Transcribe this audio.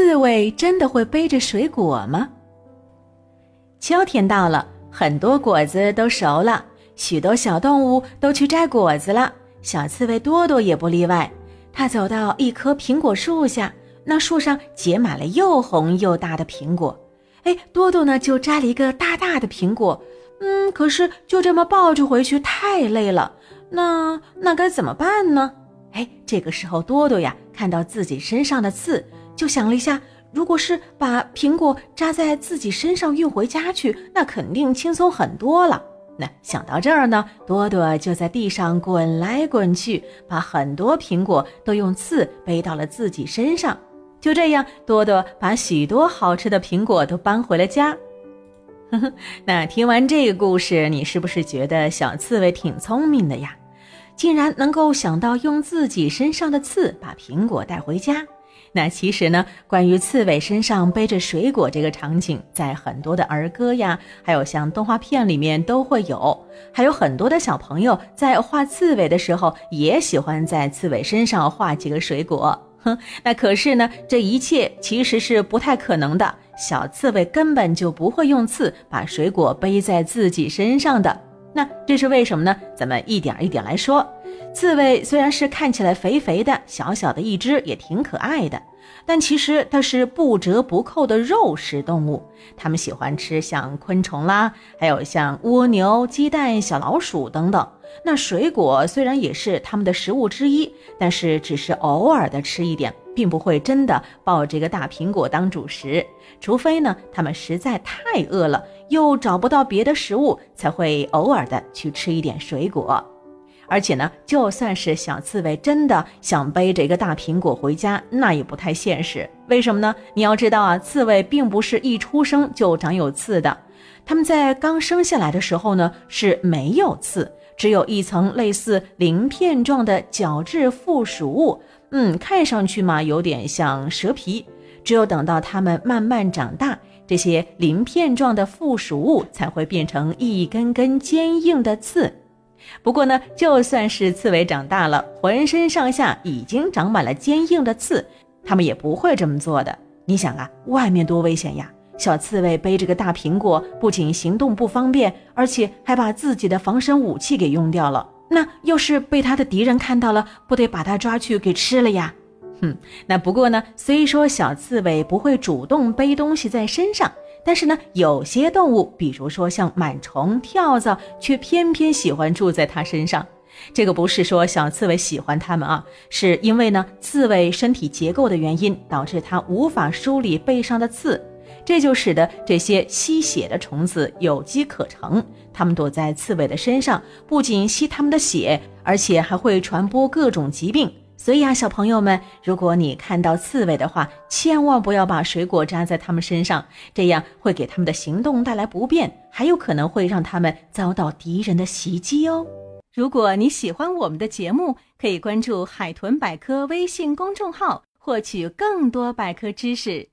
刺猬真的会背着水果吗？秋天到了，很多果子都熟了，许多小动物都去摘果子了。小刺猬多多也不例外。它走到一棵苹果树下，那树上结满了又红又大的苹果。哎，多多呢就摘了一个大大的苹果。嗯，可是就这么抱着回去太累了。那那该怎么办呢？哎，这个时候多多呀看到自己身上的刺，就想了一下，如果是把苹果扎在自己身上运回家去，那肯定轻松很多了。那想到这儿呢，多多就在地上滚来滚去，把很多苹果都用刺背到了自己身上。就这样，多多把许多好吃的苹果都搬回了家。呵呵，那听完这个故事，你是不是觉得小刺猬挺聪明的呀？竟然能够想到用自己身上的刺把苹果带回家。那其实呢，关于刺猬身上背着水果这个场景，在很多的儿歌呀，还有像动画片里面都会有。还有很多的小朋友在画刺猬的时候，也喜欢在刺猬身上画几个水果。哼，那可是呢，这一切其实是不太可能的。小刺猬根本就不会用刺把水果背在自己身上的。那这是为什么呢？咱们一点一点来说。刺猬虽然是看起来肥肥的、小小的一只，也挺可爱的，但其实它是不折不扣的肉食动物。它们喜欢吃像昆虫啦，还有像蜗牛、鸡蛋、小老鼠等等。那水果虽然也是它们的食物之一，但是只是偶尔的吃一点，并不会真的抱这个大苹果当主食。除非呢，它们实在太饿了，又找不到别的食物，才会偶尔的去吃一点水果。而且呢，就算是小刺猬真的想背着一个大苹果回家，那也不太现实。为什么呢？你要知道啊，刺猬并不是一出生就长有刺的，它们在刚生下来的时候呢是没有刺，只有一层类似鳞片状的角质附属物。嗯，看上去嘛有点像蛇皮。只有等到它们慢慢长大，这些鳞片状的附属物才会变成一根根坚硬的刺。不过呢，就算是刺猬长大了，浑身上下已经长满了坚硬的刺，它们也不会这么做的。你想啊，外面多危险呀！小刺猬背着个大苹果，不仅行动不方便，而且还把自己的防身武器给用掉了。那要是被他的敌人看到了，不得把他抓去给吃了呀？哼，那不过呢，虽说小刺猬不会主动背东西在身上。但是呢，有些动物，比如说像螨虫、跳蚤，却偏偏喜欢住在它身上。这个不是说小刺猬喜欢它们啊，是因为呢，刺猬身体结构的原因，导致它无法梳理背上的刺，这就使得这些吸血的虫子有机可乘。它们躲在刺猬的身上，不仅吸它们的血，而且还会传播各种疾病。所以啊，小朋友们，如果你看到刺猬的话，千万不要把水果扎在它们身上，这样会给它们的行动带来不便，还有可能会让它们遭到敌人的袭击哦。如果你喜欢我们的节目，可以关注“海豚百科”微信公众号，获取更多百科知识。